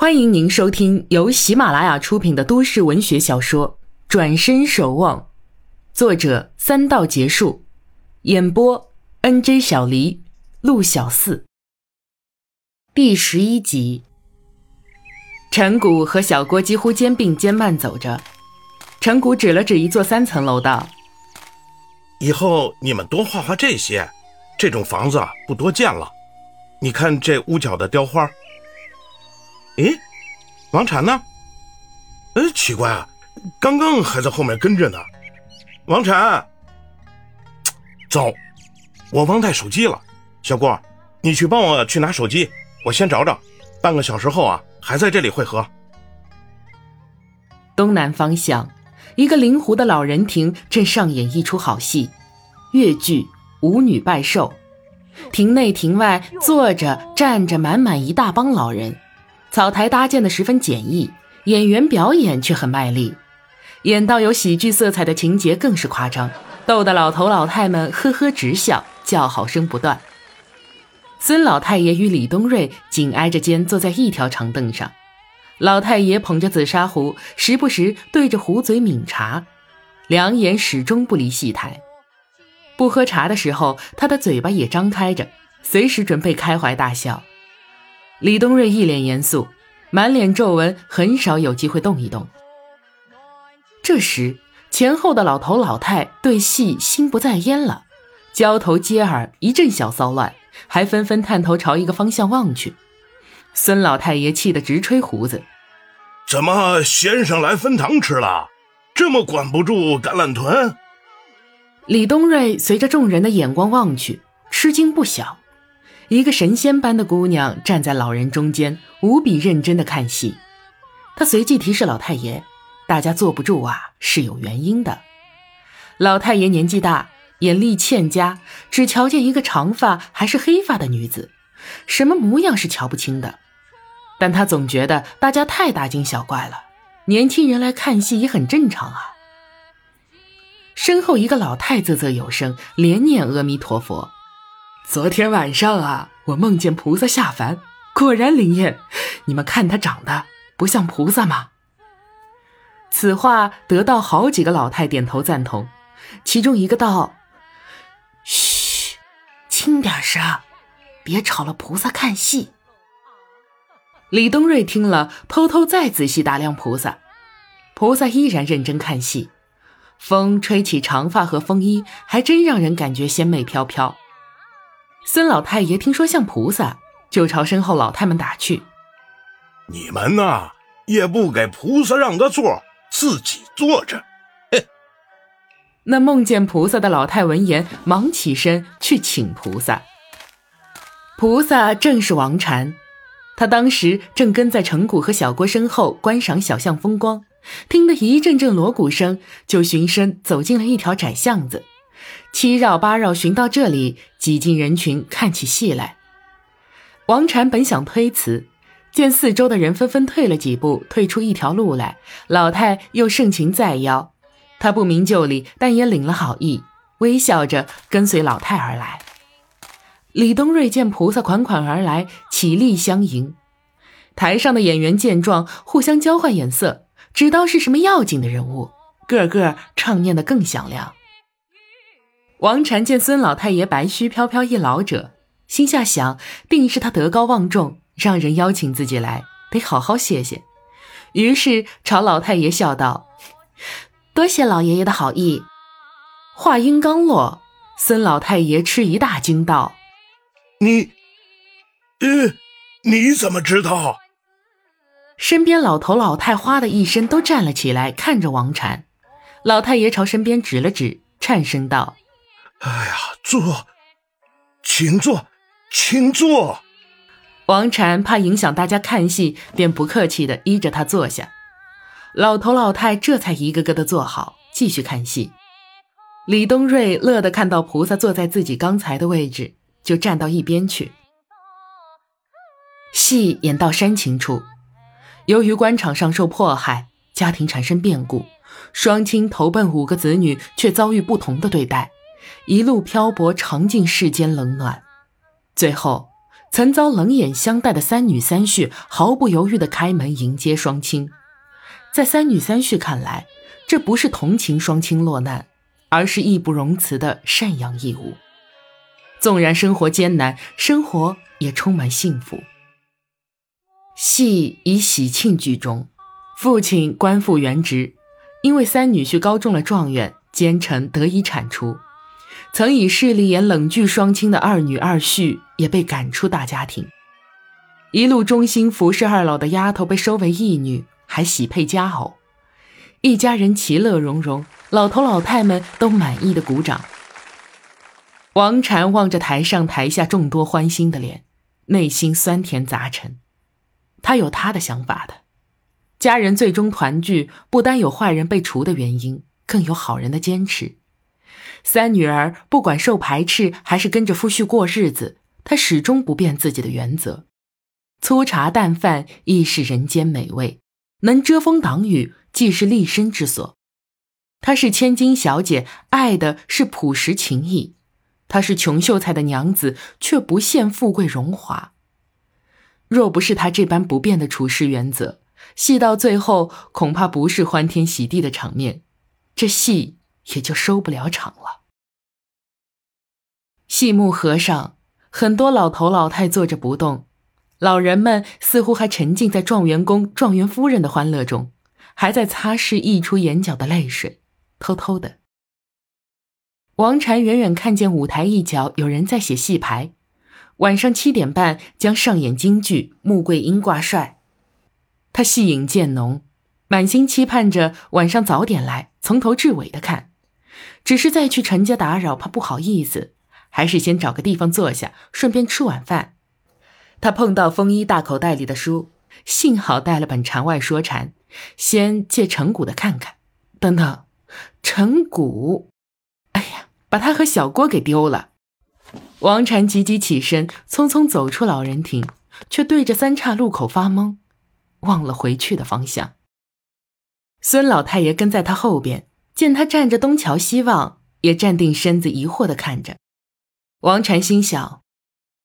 欢迎您收听由喜马拉雅出品的都市文学小说《转身守望》，作者三道结束，演播 N J 小黎、陆小四。第十一集，陈谷和小郭几乎肩并肩慢走着。陈谷指了指一座三层楼，道：“以后你们多画画这些，这种房子不多见了。你看这屋角的雕花。”诶，王禅呢？哎，奇怪啊，刚刚还在后面跟着呢。王禅，走，我忘带手机了。小郭，你去帮我去拿手机，我先找找。半个小时后啊，还在这里汇合。东南方向，一个灵湖的老人亭正上演一出好戏——越剧《舞女拜寿》。亭内亭外坐着站着满满一大帮老人。草台搭建的十分简易，演员表演却很卖力，演到有喜剧色彩的情节更是夸张，逗得老头老太们呵呵直笑，叫好声不断。孙老太爷与李东瑞紧挨着肩坐在一条长凳上，老太爷捧着紫砂壶，时不时对着壶嘴抿茶，两眼始终不离戏台。不喝茶的时候，他的嘴巴也张开着，随时准备开怀大笑。李东瑞一脸严肃，满脸皱纹，很少有机会动一动。这时，前后的老头老太对戏心不在焉了，交头接耳，一阵小骚乱，还纷纷探头朝一个方向望去。孙老太爷气得直吹胡子：“怎么先生来分糖吃了？这么管不住橄榄屯？”李东瑞随着众人的眼光望去，吃惊不小。一个神仙般的姑娘站在老人中间，无比认真的看戏。她随即提示老太爷：“大家坐不住啊，是有原因的。”老太爷年纪大，眼力欠佳，只瞧见一个长发还是黑发的女子，什么模样是瞧不清的。但他总觉得大家太大惊小怪了，年轻人来看戏也很正常啊。身后一个老太啧啧有声，连念阿弥陀佛。昨天晚上啊，我梦见菩萨下凡，果然灵验。你们看他长得不像菩萨吗？此话得到好几个老太点头赞同，其中一个道：“嘘，轻点声，别吵了菩萨看戏。”李东瑞听了，偷偷再仔细打量菩萨，菩萨依然认真看戏，风吹起长发和风衣，还真让人感觉仙美飘飘。孙老太爷听说像菩萨，就朝身后老太们打去：“你们呐，也不给菩萨让个座，自己坐着。”。那梦见菩萨的老太闻言，忙起身去请菩萨。菩萨正是王禅，他当时正跟在程谷和小郭身后观赏小巷风光，听得一阵阵锣鼓声，就循声走进了一条窄巷子。七绕八绕寻到这里，挤进人群看起戏来。王禅本想推辞，见四周的人纷纷退了几步，退出一条路来，老太又盛情再邀，他不明就里，但也领了好意，微笑着跟随老太而来。李东瑞见菩萨款款而来，起立相迎。台上的演员见状，互相交换眼色，知道是什么要紧的人物，个个唱念得更响亮。王禅见孙老太爷白须飘飘一老者，心下想，定是他德高望重，让人邀请自己来，得好好谢谢。于是朝老太爷笑道：“多谢老爷爷的好意。”话音刚落，孙老太爷吃一大惊，道：“你，呃，你怎么知道？”身边老头老太哗的一声都站了起来，看着王禅。老太爷朝身边指了指，颤声道。哎呀，坐，请坐，请坐。王禅怕影响大家看戏，便不客气的依着他坐下。老头老太这才一个个的坐好，继续看戏。李东瑞乐得看到菩萨坐在自己刚才的位置，就站到一边去。戏演到煽情处，由于官场上受迫害，家庭产生变故，双亲投奔五个子女，却遭遇不同的对待。一路漂泊，尝尽世间冷暖，最后曾遭冷眼相待的三女三婿毫不犹豫地开门迎接双亲。在三女三婿看来，这不是同情双亲落难，而是义不容辞的赡养义务。纵然生活艰难，生活也充满幸福。戏以喜庆剧中，父亲官复原职，因为三女婿高中了状元，奸臣得以铲除。曾以势利眼冷拒双亲的二女二婿也被赶出大家庭。一路忠心服侍二老的丫头被收为义女，还喜配佳偶，一家人其乐融融，老头老太们都满意的鼓掌。王禅望着台上台下众多欢欣的脸，内心酸甜杂陈。他有他的想法的。家人最终团聚，不单有坏人被除的原因，更有好人的坚持。三女儿不管受排斥还是跟着夫婿过日子，她始终不变自己的原则。粗茶淡饭亦是人间美味，能遮风挡雨既是立身之所。她是千金小姐，爱的是朴实情谊。她是穷秀才的娘子，却不羡富贵荣华。若不是她这般不变的处事原则，戏到最后恐怕不是欢天喜地的场面，这戏也就收不了场了。戏幕合上，很多老头老太坐着不动，老人们似乎还沉浸在状元公、状元夫人的欢乐中，还在擦拭溢出眼角的泪水，偷偷的。王禅远远看见舞台一角有人在写戏牌，晚上七点半将上演京剧《穆桂英挂帅》，他戏瘾渐浓，满心期盼着晚上早点来，从头至尾的看。只是再去陈家打扰，怕不好意思，还是先找个地方坐下，顺便吃晚饭。他碰到风衣大口袋里的书，幸好带了本《禅外说禅》，先借陈谷的看看。等等，陈谷。哎呀把他和小郭给丢了。王禅急急起身，匆匆走出老人亭，却对着三岔路口发懵，忘了回去的方向。孙老太爷跟在他后边，见他站着东瞧西望，也站定身子，疑惑的看着。王禅心想：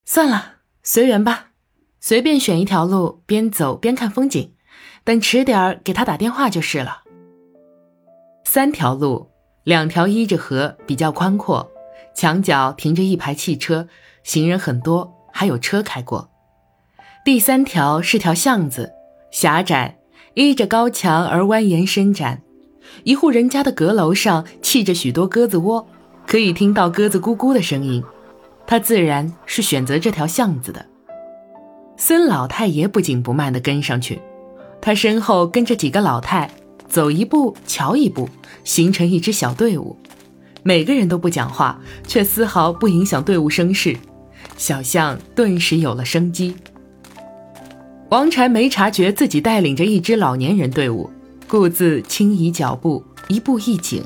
算了，随缘吧，随便选一条路，边走边看风景，等迟点儿给他打电话就是了。三条路。两条依着河，比较宽阔，墙角停着一排汽车，行人很多，还有车开过。第三条是条巷子，狭窄，依着高墙而蜿蜒伸展。一户人家的阁楼上砌着许多鸽子窝，可以听到鸽子咕咕的声音。他自然是选择这条巷子的。孙老太爷不紧不慢地跟上去，他身后跟着几个老太。走一步，瞧一步，形成一支小队伍。每个人都不讲话，却丝毫不影响队伍声势。小巷顿时有了生机。王禅没察觉自己带领着一支老年人队伍，故自轻移脚步，一步一景。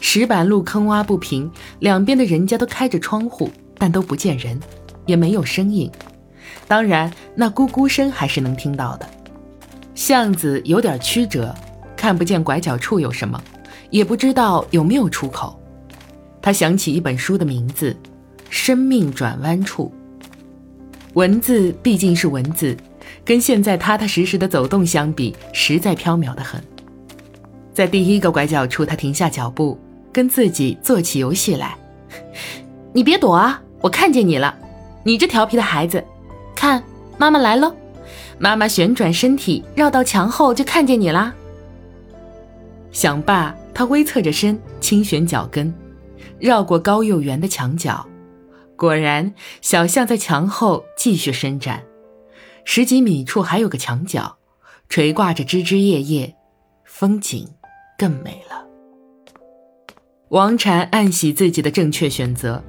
石板路坑洼不平，两边的人家都开着窗户，但都不见人，也没有声音。当然，那咕咕声还是能听到的。巷子有点曲折。看不见拐角处有什么，也不知道有没有出口。他想起一本书的名字《生命转弯处》。文字毕竟是文字，跟现在踏踏实实的走动相比，实在飘渺的很。在第一个拐角处，他停下脚步，跟自己做起游戏来。你别躲啊，我看见你了，你这调皮的孩子。看，妈妈来喽！妈妈旋转身体绕到墙后，就看见你啦。想罢，他微侧着身，轻旋脚跟，绕过高又圆的墙角。果然，小象在墙后继续伸展，十几米处还有个墙角，垂挂着枝枝叶叶，风景更美了。王禅暗喜自己的正确选择，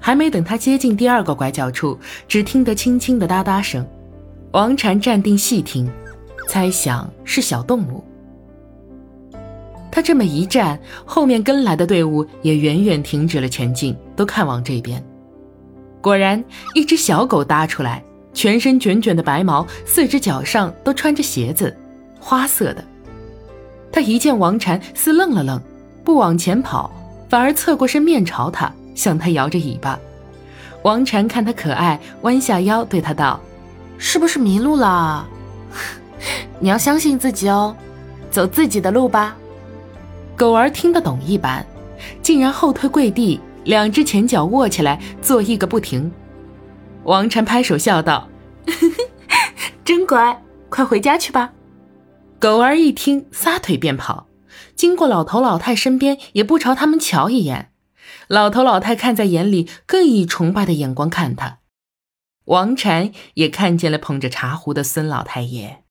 还没等他接近第二个拐角处，只听得轻轻的哒哒声。王禅站定细听，猜想是小动物。他这么一站，后面跟来的队伍也远远停止了前进，都看往这边。果然，一只小狗搭出来，全身卷卷的白毛，四只脚上都穿着鞋子，花色的。他一见王禅，似愣了愣，不往前跑，反而侧过身面朝他，向他摇着尾巴。王禅看他可爱，弯下腰对他道：“是不是迷路了？你要相信自己哦，走自己的路吧。”狗儿听得懂一般，竟然后退跪地，两只前脚握起来，做一个不停。王禅拍手笑道：“ 真乖，快回家去吧。”狗儿一听，撒腿便跑，经过老头老太身边，也不朝他们瞧一眼。老头老太看在眼里，更以崇拜的眼光看他。王禅也看见了捧着茶壶的孙老太爷。